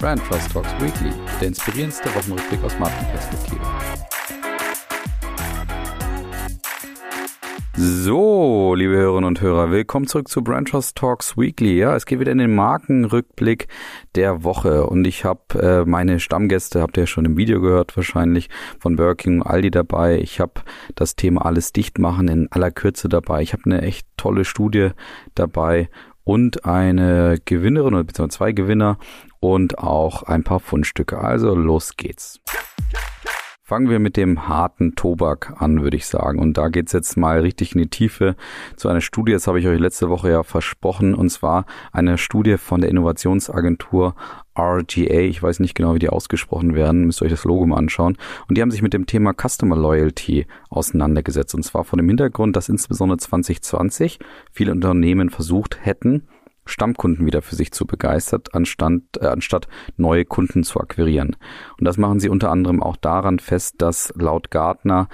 Brand Trust Talks Weekly, der inspirierendste Wochenrückblick aus Markenperspektive. So, liebe Hörerinnen und Hörer, willkommen zurück zu Brand Trust Talks Weekly. Ja, es geht wieder in den Markenrückblick der Woche und ich habe äh, meine Stammgäste, habt ihr ja schon im Video gehört wahrscheinlich, von Burger und Aldi dabei. Ich habe das Thema alles dicht machen in aller Kürze dabei. Ich habe eine echt tolle Studie dabei und eine Gewinnerin oder beziehungsweise zwei Gewinner und auch ein paar Fundstücke. Also los geht's. Fangen wir mit dem harten Tobak an, würde ich sagen. Und da geht's jetzt mal richtig in die Tiefe zu einer Studie, das habe ich euch letzte Woche ja versprochen, und zwar eine Studie von der Innovationsagentur RGA, ich weiß nicht genau, wie die ausgesprochen werden, müsst ihr euch das Logo mal anschauen. Und die haben sich mit dem Thema Customer Loyalty auseinandergesetzt. Und zwar von dem Hintergrund, dass insbesondere 2020 viele Unternehmen versucht hätten, Stammkunden wieder für sich zu begeistert, anstatt, äh, anstatt neue Kunden zu akquirieren. Und das machen sie unter anderem auch daran fest, dass laut Gartner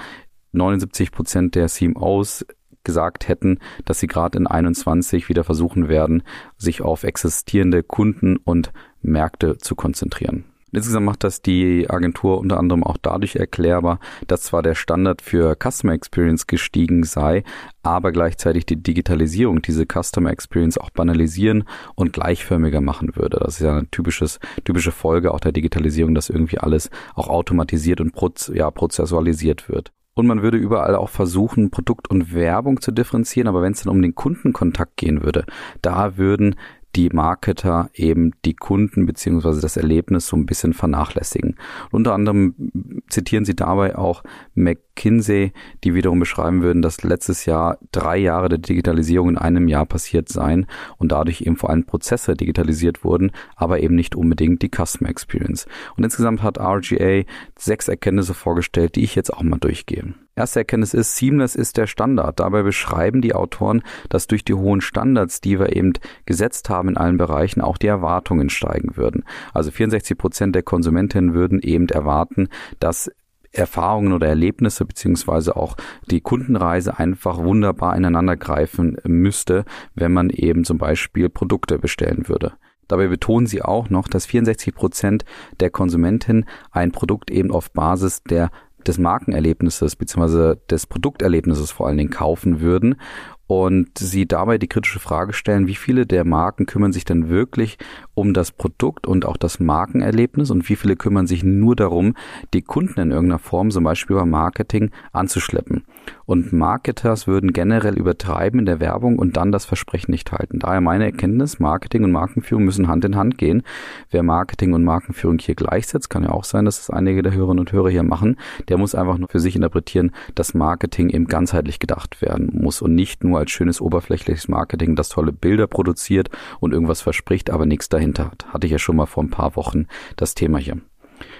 79 Prozent der CMOs gesagt hätten, dass sie gerade in 21 wieder versuchen werden, sich auf existierende Kunden und Märkte zu konzentrieren. Insgesamt macht das die Agentur unter anderem auch dadurch erklärbar, dass zwar der Standard für Customer Experience gestiegen sei, aber gleichzeitig die Digitalisierung diese Customer Experience auch banalisieren und gleichförmiger machen würde. Das ist ja eine typisches, typische Folge auch der Digitalisierung, dass irgendwie alles auch automatisiert und proz ja, prozessualisiert wird. Und man würde überall auch versuchen, Produkt und Werbung zu differenzieren. Aber wenn es dann um den Kundenkontakt gehen würde, da würden die Marketer eben die Kunden beziehungsweise das Erlebnis so ein bisschen vernachlässigen. unter anderem zitieren sie dabei auch McKinsey, die wiederum beschreiben würden, dass letztes Jahr drei Jahre der Digitalisierung in einem Jahr passiert seien und dadurch eben vor allem Prozesse digitalisiert wurden, aber eben nicht unbedingt die Customer Experience. Und insgesamt hat RGA sechs Erkenntnisse vorgestellt, die ich jetzt auch mal durchgehe. Erste Erkenntnis ist, Seamless ist der Standard. Dabei beschreiben die Autoren, dass durch die hohen Standards, die wir eben gesetzt haben in allen Bereichen, auch die Erwartungen steigen würden. Also 64 Prozent der Konsumentinnen würden eben erwarten, dass Erfahrungen oder Erlebnisse beziehungsweise auch die Kundenreise einfach wunderbar ineinander greifen müsste, wenn man eben zum Beispiel Produkte bestellen würde. Dabei betonen sie auch noch, dass 64 Prozent der Konsumentinnen ein Produkt eben auf Basis der des Markenerlebnisses bzw. des Produkterlebnisses vor allen Dingen kaufen würden und sie dabei die kritische Frage stellen, wie viele der Marken kümmern sich denn wirklich um das Produkt und auch das Markenerlebnis und wie viele kümmern sich nur darum, die Kunden in irgendeiner Form, zum Beispiel über Marketing, anzuschleppen. Und Marketers würden generell übertreiben in der Werbung und dann das Versprechen nicht halten. Daher meine Erkenntnis, Marketing und Markenführung müssen Hand in Hand gehen. Wer Marketing und Markenführung hier gleichsetzt, kann ja auch sein, dass es einige der Hörerinnen und Hörer hier machen, der muss einfach nur für sich interpretieren, dass Marketing eben ganzheitlich gedacht werden muss und nicht nur als schönes oberflächliches Marketing, das tolle Bilder produziert und irgendwas verspricht, aber nichts dahinter hat. Hatte ich ja schon mal vor ein paar Wochen das Thema hier.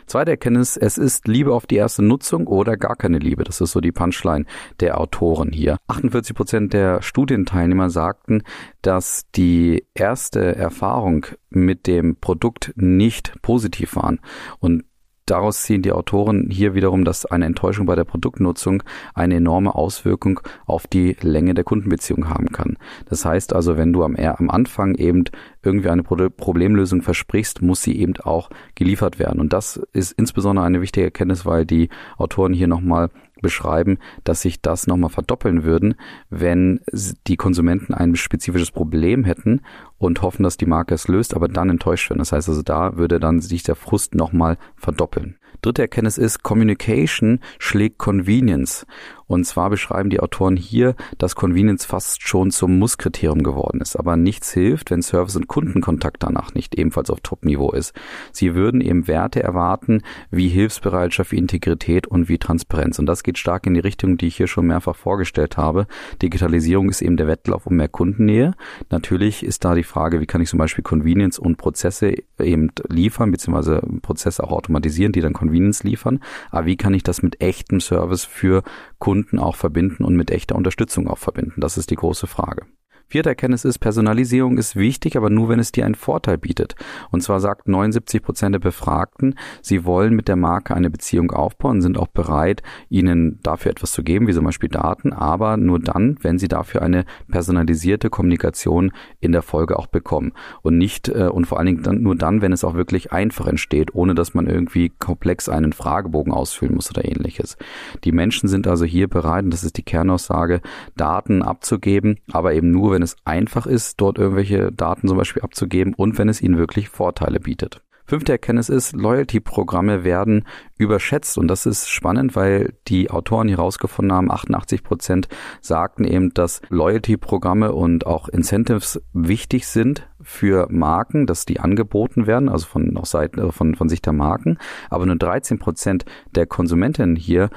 Zweite Erkenntnis, es ist Liebe auf die erste Nutzung oder gar keine Liebe. Das ist so die Punchline der Autoren hier. 48 Prozent der Studienteilnehmer sagten, dass die erste Erfahrung mit dem Produkt nicht positiv waren. Und Daraus ziehen die Autoren hier wiederum, dass eine Enttäuschung bei der Produktnutzung eine enorme Auswirkung auf die Länge der Kundenbeziehung haben kann. Das heißt also, wenn du am, am Anfang eben irgendwie eine Problemlösung versprichst, muss sie eben auch geliefert werden. Und das ist insbesondere eine wichtige Erkenntnis, weil die Autoren hier nochmal beschreiben, dass sich das nochmal verdoppeln würden, wenn die Konsumenten ein spezifisches Problem hätten und hoffen, dass die Marke es löst, aber dann enttäuscht werden. Das heißt also, da würde dann sich der Frust nochmal verdoppeln. Dritte Erkenntnis ist, Communication schlägt Convenience. Und zwar beschreiben die Autoren hier, dass Convenience fast schon zum Musskriterium geworden ist. Aber nichts hilft, wenn Service und Kundenkontakt danach nicht ebenfalls auf Top-Niveau ist. Sie würden eben Werte erwarten, wie Hilfsbereitschaft, wie Integrität und wie Transparenz. Und das geht stark in die Richtung, die ich hier schon mehrfach vorgestellt habe. Digitalisierung ist eben der Wettlauf um mehr Kundennähe. Natürlich ist da die Frage, wie kann ich zum Beispiel Convenience und Prozesse eben liefern, beziehungsweise Prozesse auch automatisieren, die dann Convenience liefern. Aber wie kann ich das mit echtem Service für Kunden auch verbinden und mit echter Unterstützung auch verbinden? Das ist die große Frage. Vierte Erkenntnis ist, Personalisierung ist wichtig, aber nur, wenn es dir einen Vorteil bietet. Und zwar sagt 79 Prozent der Befragten, sie wollen mit der Marke eine Beziehung aufbauen, sind auch bereit, ihnen dafür etwas zu geben, wie zum Beispiel Daten, aber nur dann, wenn sie dafür eine personalisierte Kommunikation in der Folge auch bekommen. Und nicht, äh, und vor allen Dingen dann, nur dann, wenn es auch wirklich einfach entsteht, ohne dass man irgendwie komplex einen Fragebogen ausfüllen muss oder ähnliches. Die Menschen sind also hier bereit, und das ist die Kernaussage, Daten abzugeben, aber eben nur, wenn es einfach ist, dort irgendwelche Daten zum Beispiel abzugeben und wenn es ihnen wirklich Vorteile bietet. Fünfte Erkenntnis ist, Loyalty-Programme werden überschätzt und das ist spannend, weil die Autoren hier rausgefunden haben, 88 Prozent sagten eben, dass Loyalty-Programme und auch Incentives wichtig sind für Marken, dass die angeboten werden, also von, auf Seiten, von, von Sicht der Marken, aber nur 13 Prozent der Konsumentinnen hier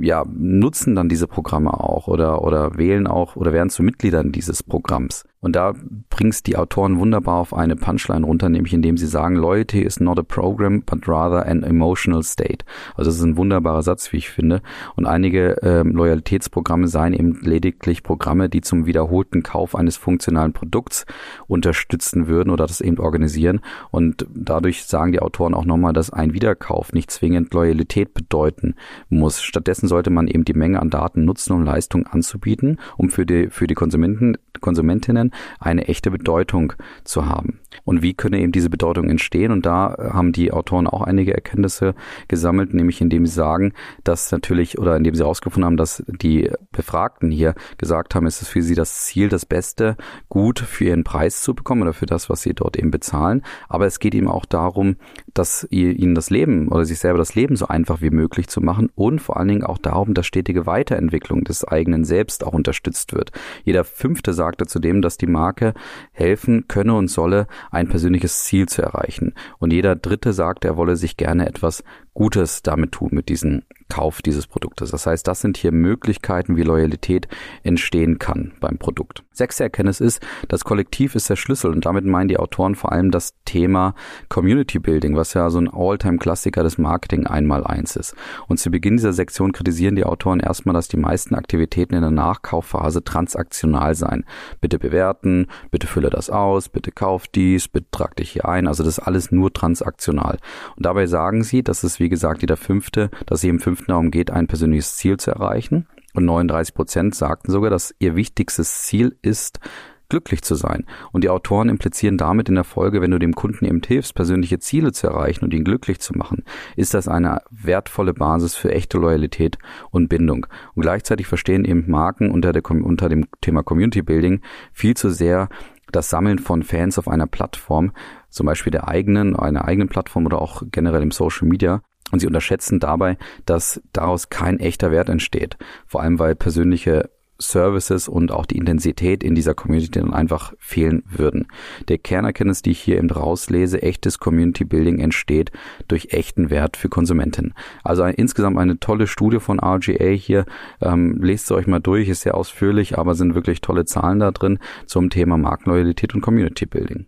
ja, nutzen dann diese Programme auch oder, oder wählen auch oder werden zu Mitgliedern dieses Programms. Und da bringst die Autoren wunderbar auf eine Punchline runter, nämlich indem sie sagen, Loyalty is not a program, but rather an emotional state. Also das ist ein wunderbarer Satz, wie ich finde. Und einige ähm, Loyalitätsprogramme seien eben lediglich Programme, die zum wiederholten Kauf eines funktionalen Produkts unterstützen würden oder das eben organisieren. Und dadurch sagen die Autoren auch nochmal, dass ein Wiederkauf nicht zwingend Loyalität bedeuten muss. Stattdessen sollte man eben die Menge an Daten nutzen, um Leistungen anzubieten, um für die, für die Konsumenten, Konsumentinnen eine echte Bedeutung zu haben. Und wie könne eben diese Bedeutung entstehen? Und da haben die Autoren auch einige Erkenntnisse gesammelt, nämlich indem sie sagen, dass natürlich oder indem sie herausgefunden haben, dass die Befragten hier gesagt haben, es ist für sie das Ziel, das Beste gut für ihren Preis zu bekommen oder für das, was sie dort eben bezahlen. Aber es geht eben auch darum, dass ihnen das Leben oder sich selber das Leben so einfach wie möglich zu machen und vor allen Dingen auch darum, dass stetige Weiterentwicklung des eigenen Selbst auch unterstützt wird. Jeder Fünfte sagte zudem, dass die Marke helfen könne und solle, ein persönliches Ziel zu erreichen. Und jeder Dritte sagt, er wolle sich gerne etwas Gutes damit tun, mit diesem Kauf dieses Produktes. Das heißt, das sind hier Möglichkeiten, wie Loyalität entstehen kann beim Produkt. Sechste Erkenntnis ist, das Kollektiv ist der Schlüssel und damit meinen die Autoren vor allem das Thema Community Building, was ja so ein All-Time-Klassiker des Marketing einmal eins ist. Und zu Beginn dieser Sektion kritisieren die Autoren erstmal, dass die meisten Aktivitäten in der Nachkaufphase transaktional seien. Bitte bewerten, bitte fülle das aus, bitte kauf dies, bitte trag dich hier ein. Also das ist alles nur transaktional. Und dabei sagen sie, dass es, wie gesagt, jeder fünfte, dass sie im fünften darum geht, ein persönliches Ziel zu erreichen. Und 39 Prozent sagten sogar, dass ihr wichtigstes Ziel ist, glücklich zu sein. Und die Autoren implizieren damit in der Folge, wenn du dem Kunden eben hilfst, persönliche Ziele zu erreichen und ihn glücklich zu machen, ist das eine wertvolle Basis für echte Loyalität und Bindung. Und gleichzeitig verstehen eben Marken unter, der, unter dem Thema Community Building viel zu sehr das Sammeln von Fans auf einer Plattform, zum Beispiel der eigenen, einer eigenen Plattform oder auch generell im Social Media. Und sie unterschätzen dabei, dass daraus kein echter Wert entsteht. Vor allem, weil persönliche Services und auch die Intensität in dieser Community dann einfach fehlen würden. Der Kernerkenntnis, die ich hier eben rauslese, echtes Community Building entsteht durch echten Wert für Konsumenten. Also ein, insgesamt eine tolle Studie von RGA hier. Ähm, lest sie euch mal durch, ist sehr ausführlich, aber sind wirklich tolle Zahlen da drin zum Thema Markenloyalität und Community Building.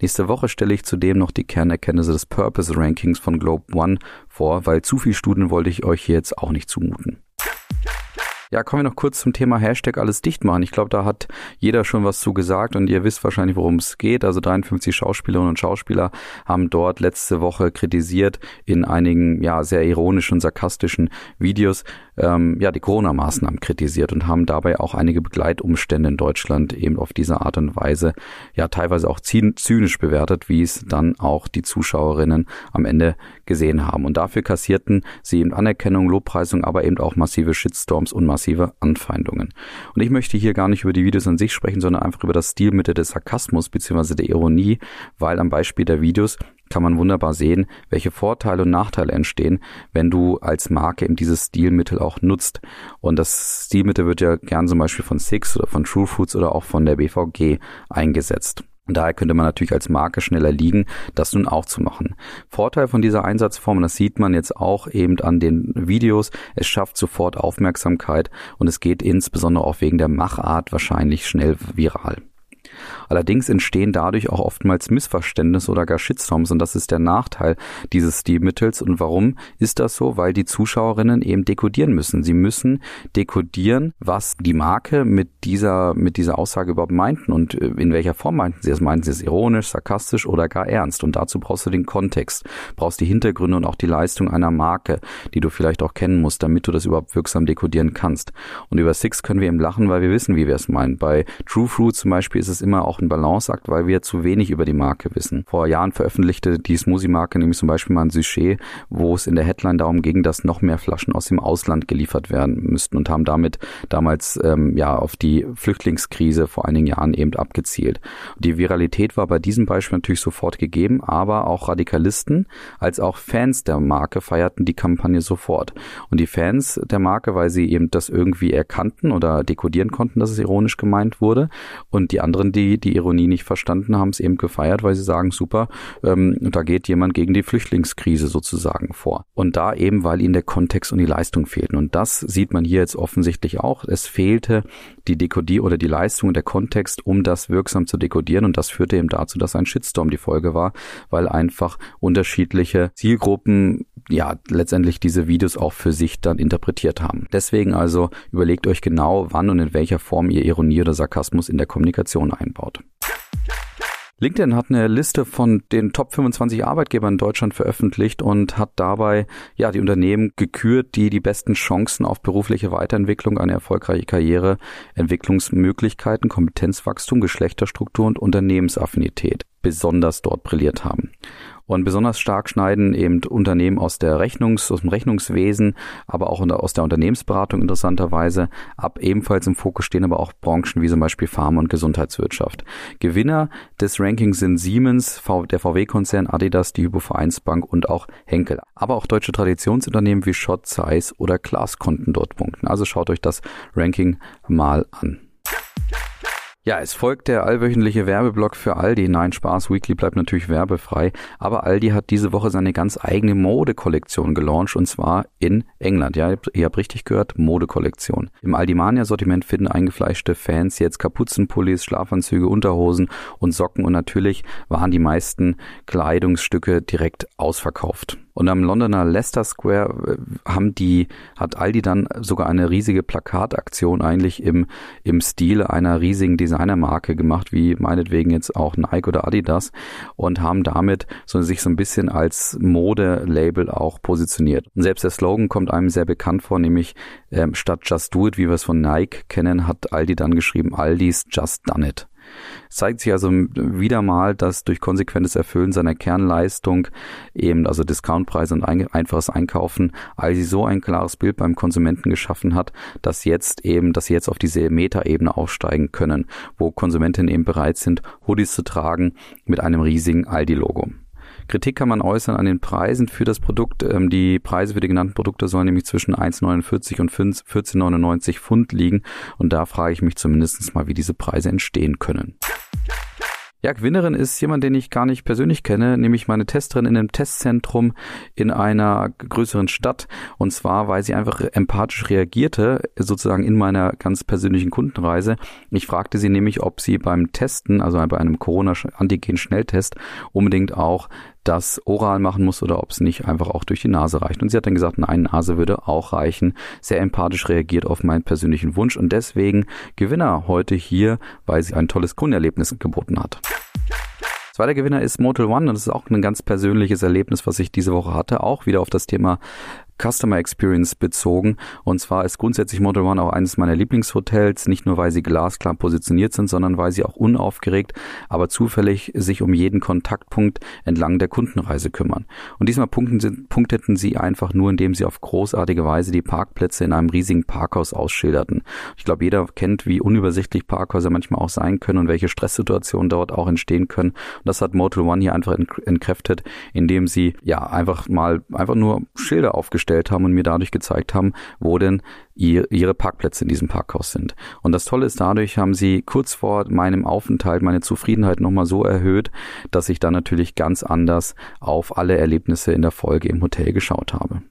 Nächste Woche stelle ich zudem noch die Kernerkenntnisse des Purpose Rankings von Globe One vor, weil zu viel Studien wollte ich euch jetzt auch nicht zumuten. Ja, kommen wir noch kurz zum Thema Hashtag alles dicht machen. Ich glaube, da hat jeder schon was zu gesagt und ihr wisst wahrscheinlich, worum es geht. Also 53 Schauspielerinnen und Schauspieler haben dort letzte Woche kritisiert in einigen ja sehr ironischen, sarkastischen Videos ähm, ja die Corona-Maßnahmen kritisiert und haben dabei auch einige Begleitumstände in Deutschland eben auf diese Art und Weise ja teilweise auch zynisch bewertet, wie es dann auch die Zuschauerinnen am Ende gesehen haben. Und dafür kassierten sie eben Anerkennung, Lobpreisung, aber eben auch massive Shitstorms und massive massive Anfeindungen. Und ich möchte hier gar nicht über die Videos an sich sprechen, sondern einfach über das Stilmittel des Sarkasmus bzw. der Ironie, weil am Beispiel der Videos kann man wunderbar sehen, welche Vorteile und Nachteile entstehen, wenn du als Marke eben dieses Stilmittel auch nutzt. Und das Stilmittel wird ja gern zum Beispiel von Six oder von True Foods oder auch von der BVG eingesetzt. Und daher könnte man natürlich als Marke schneller liegen, das nun auch zu machen. Vorteil von dieser Einsatzform, das sieht man jetzt auch eben an den Videos, es schafft sofort Aufmerksamkeit und es geht insbesondere auch wegen der Machart wahrscheinlich schnell viral. Allerdings entstehen dadurch auch oftmals Missverständnisse oder gar Shitstorms und das ist der Nachteil dieses Stilmittels. Und warum ist das so? Weil die Zuschauerinnen eben dekodieren müssen. Sie müssen dekodieren, was die Marke mit dieser, mit dieser Aussage überhaupt meinten und äh, in welcher Form meinten sie es. Meinten sie es ironisch, sarkastisch oder gar ernst? Und dazu brauchst du den Kontext, brauchst die Hintergründe und auch die Leistung einer Marke, die du vielleicht auch kennen musst, damit du das überhaupt wirksam dekodieren kannst. Und über Six können wir eben lachen, weil wir wissen, wie wir es meinen. Bei True Fruit zum Beispiel ist es immer auch ein Balanceakt, weil wir zu wenig über die Marke wissen. Vor Jahren veröffentlichte die Smoothie-Marke nämlich zum Beispiel mal ein Sujet, wo es in der Headline darum ging, dass noch mehr Flaschen aus dem Ausland geliefert werden müssten und haben damit damals ähm, ja auf die Flüchtlingskrise vor einigen Jahren eben abgezielt. Die Viralität war bei diesem Beispiel natürlich sofort gegeben, aber auch Radikalisten als auch Fans der Marke feierten die Kampagne sofort. Und die Fans der Marke, weil sie eben das irgendwie erkannten oder dekodieren konnten, dass es ironisch gemeint wurde. Und die anderen, die die Ironie nicht verstanden, haben es eben gefeiert, weil sie sagen, super, ähm, da geht jemand gegen die Flüchtlingskrise sozusagen vor. Und da eben, weil ihnen der Kontext und die Leistung fehlten. Und das sieht man hier jetzt offensichtlich auch. Es fehlte die Dekodie oder die Leistung und der Kontext, um das wirksam zu dekodieren. Und das führte eben dazu, dass ein Shitstorm die Folge war, weil einfach unterschiedliche Zielgruppen ja letztendlich diese Videos auch für sich dann interpretiert haben. Deswegen also überlegt euch genau, wann und in welcher Form ihr Ironie oder Sarkasmus in der Kommunikation einbaut. LinkedIn hat eine Liste von den Top 25 Arbeitgebern in Deutschland veröffentlicht und hat dabei ja die Unternehmen gekürt, die die besten Chancen auf berufliche Weiterentwicklung, eine erfolgreiche Karriere, Entwicklungsmöglichkeiten, Kompetenzwachstum, Geschlechterstruktur und Unternehmensaffinität besonders dort brilliert haben. Und besonders stark schneiden eben Unternehmen aus der Rechnungs, aus dem Rechnungswesen, aber auch aus der Unternehmensberatung interessanterweise ab. Ebenfalls im Fokus stehen aber auch Branchen wie zum Beispiel Pharma und Gesundheitswirtschaft. Gewinner des Rankings sind Siemens, der VW-Konzern, Adidas, die Hypovereinsbank und auch Henkel. Aber auch deutsche Traditionsunternehmen wie Schott, Zeiss oder Klaas konnten dort punkten. Also schaut euch das Ranking mal an. Ja, es folgt der allwöchentliche Werbeblock für Aldi. Nein, Spaß, Weekly bleibt natürlich werbefrei. Aber Aldi hat diese Woche seine ganz eigene Modekollektion gelauncht und zwar in England. Ja, ihr habt richtig gehört, Modekollektion. Im Aldimania-Sortiment finden eingefleischte Fans jetzt Kapuzenpullis, Schlafanzüge, Unterhosen und Socken und natürlich waren die meisten Kleidungsstücke direkt ausverkauft. Und am Londoner Leicester Square äh, haben die, hat Aldi dann sogar eine riesige Plakataktion eigentlich im, im Stil einer riesigen Designermarke gemacht, wie meinetwegen jetzt auch Nike oder Adidas und haben damit so, sich so ein bisschen als Modelabel auch positioniert. Und selbst der Slogan kommt einem sehr bekannt vor, nämlich ähm, statt Just Do It, wie wir es von Nike kennen, hat Aldi dann geschrieben, Aldi's Just Done It. Zeigt sich also wieder mal, dass durch konsequentes Erfüllen seiner Kernleistung eben, also Discountpreise und ein, einfaches Einkaufen, Aldi so ein klares Bild beim Konsumenten geschaffen hat, dass jetzt eben, dass sie jetzt auf diese Metaebene aufsteigen können, wo Konsumentinnen eben bereit sind, Hoodies zu tragen mit einem riesigen Aldi-Logo. Kritik kann man äußern an den Preisen für das Produkt. Ähm, die Preise für die genannten Produkte sollen nämlich zwischen 1,49 und 14,99 Pfund liegen. Und da frage ich mich zumindest mal, wie diese Preise entstehen können. Ja, Gewinnerin ist jemand, den ich gar nicht persönlich kenne, nämlich meine Testerin in einem Testzentrum in einer größeren Stadt. Und zwar, weil sie einfach empathisch reagierte, sozusagen in meiner ganz persönlichen Kundenreise. Ich fragte sie nämlich, ob sie beim Testen, also bei einem Corona-Antigen-Schnelltest, unbedingt auch das oral machen muss oder ob es nicht einfach auch durch die Nase reicht. Und sie hat dann gesagt, nein, Nase würde auch reichen. Sehr empathisch reagiert auf meinen persönlichen Wunsch und deswegen Gewinner heute hier, weil sie ein tolles Kundenerlebnis geboten hat. Zweiter Gewinner ist Motel One und das ist auch ein ganz persönliches Erlebnis, was ich diese Woche hatte, auch wieder auf das Thema Customer Experience bezogen. Und zwar ist grundsätzlich Motel One auch eines meiner Lieblingshotels, nicht nur weil sie glasklar positioniert sind, sondern weil sie auch unaufgeregt, aber zufällig sich um jeden Kontaktpunkt entlang der Kundenreise kümmern. Und diesmal punkteten sie einfach nur, indem sie auf großartige Weise die Parkplätze in einem riesigen Parkhaus ausschilderten. Ich glaube, jeder kennt, wie unübersichtlich Parkhäuser manchmal auch sein können und welche Stresssituationen dort auch entstehen können. Und das hat Motel One hier einfach entkräftet, indem sie ja einfach mal einfach nur Schilder aufgestellt gestellt haben und mir dadurch gezeigt haben, wo denn ihr, ihre Parkplätze in diesem Parkhaus sind. Und das Tolle ist, dadurch haben sie kurz vor meinem Aufenthalt meine Zufriedenheit nochmal so erhöht, dass ich dann natürlich ganz anders auf alle Erlebnisse in der Folge im Hotel geschaut habe.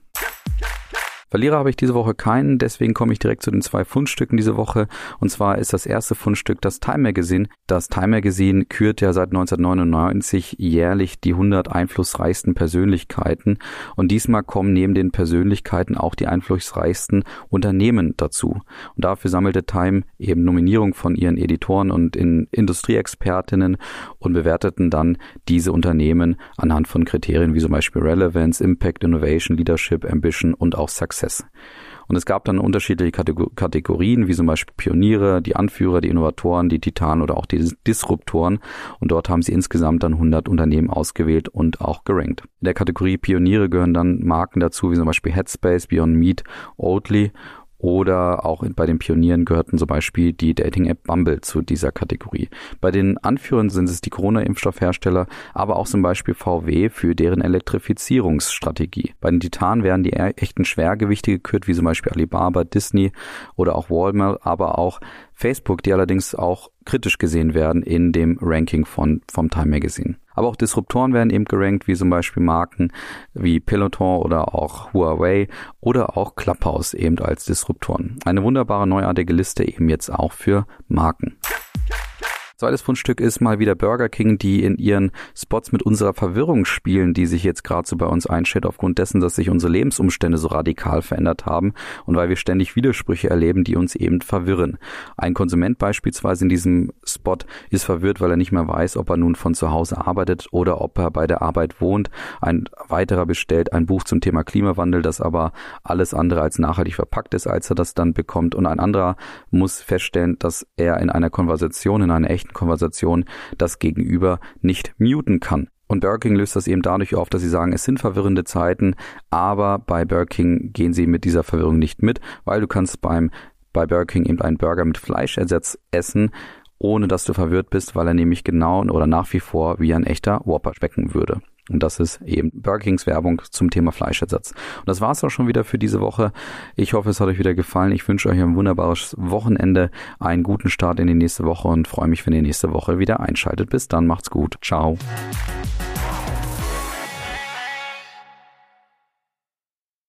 Verlierer habe ich diese Woche keinen, deswegen komme ich direkt zu den zwei Fundstücken diese Woche. Und zwar ist das erste Fundstück das Time Magazine. Das Time Magazine kürt ja seit 1999 jährlich die 100 einflussreichsten Persönlichkeiten. Und diesmal kommen neben den Persönlichkeiten auch die einflussreichsten Unternehmen dazu. Und dafür sammelte Time eben Nominierung von ihren Editoren und in Industrieexpertinnen und bewerteten dann diese Unternehmen anhand von Kriterien wie zum Beispiel Relevance, Impact, Innovation, Leadership, Ambition und auch Success. Success. Und es gab dann unterschiedliche Kategorien, wie zum Beispiel Pioniere, die Anführer, die Innovatoren, die Titanen oder auch die Disruptoren. Und dort haben sie insgesamt dann 100 Unternehmen ausgewählt und auch gerankt. In der Kategorie Pioniere gehören dann Marken dazu, wie zum Beispiel Headspace, Beyond Meat, Oatly oder auch bei den Pionieren gehörten zum Beispiel die Dating-App Bumble zu dieser Kategorie. Bei den Anführern sind es die Corona-Impfstoffhersteller, aber auch zum Beispiel VW für deren Elektrifizierungsstrategie. Bei den Titanen werden die e-, echten Schwergewichte gekürt, wie zum Beispiel Alibaba, Disney oder auch Walmart, aber auch Facebook, die allerdings auch kritisch gesehen werden in dem Ranking von, vom Time Magazine. Aber auch Disruptoren werden eben gerankt, wie zum Beispiel Marken wie Peloton oder auch Huawei oder auch Clubhouse eben als Disruptoren. Eine wunderbare neuartige Liste eben jetzt auch für Marken. Zweites Fundstück ist mal wieder Burger King, die in ihren Spots mit unserer Verwirrung spielen, die sich jetzt gerade so bei uns einstellt, aufgrund dessen, dass sich unsere Lebensumstände so radikal verändert haben und weil wir ständig Widersprüche erleben, die uns eben verwirren. Ein Konsument beispielsweise in diesem Spot ist verwirrt, weil er nicht mehr weiß, ob er nun von zu Hause arbeitet oder ob er bei der Arbeit wohnt. Ein weiterer bestellt ein Buch zum Thema Klimawandel, das aber alles andere als nachhaltig verpackt ist, als er das dann bekommt. Und ein anderer muss feststellen, dass er in einer Konversation, in einer echten echten Konversation das Gegenüber nicht muten kann. Und Burger King löst das eben dadurch auf, dass sie sagen, es sind verwirrende Zeiten, aber bei Burger King gehen sie mit dieser Verwirrung nicht mit, weil du kannst beim bei Burger King eben einen Burger mit Fleischersatz essen, ohne dass du verwirrt bist, weil er nämlich genau oder nach wie vor wie ein echter Whopper schmecken würde. Und das ist eben Burger Kings Werbung zum Thema Fleischersatz. Und das war's auch schon wieder für diese Woche. Ich hoffe, es hat euch wieder gefallen. Ich wünsche euch ein wunderbares Wochenende, einen guten Start in die nächste Woche und freue mich, wenn ihr nächste Woche wieder einschaltet. Bis dann, macht's gut. Ciao.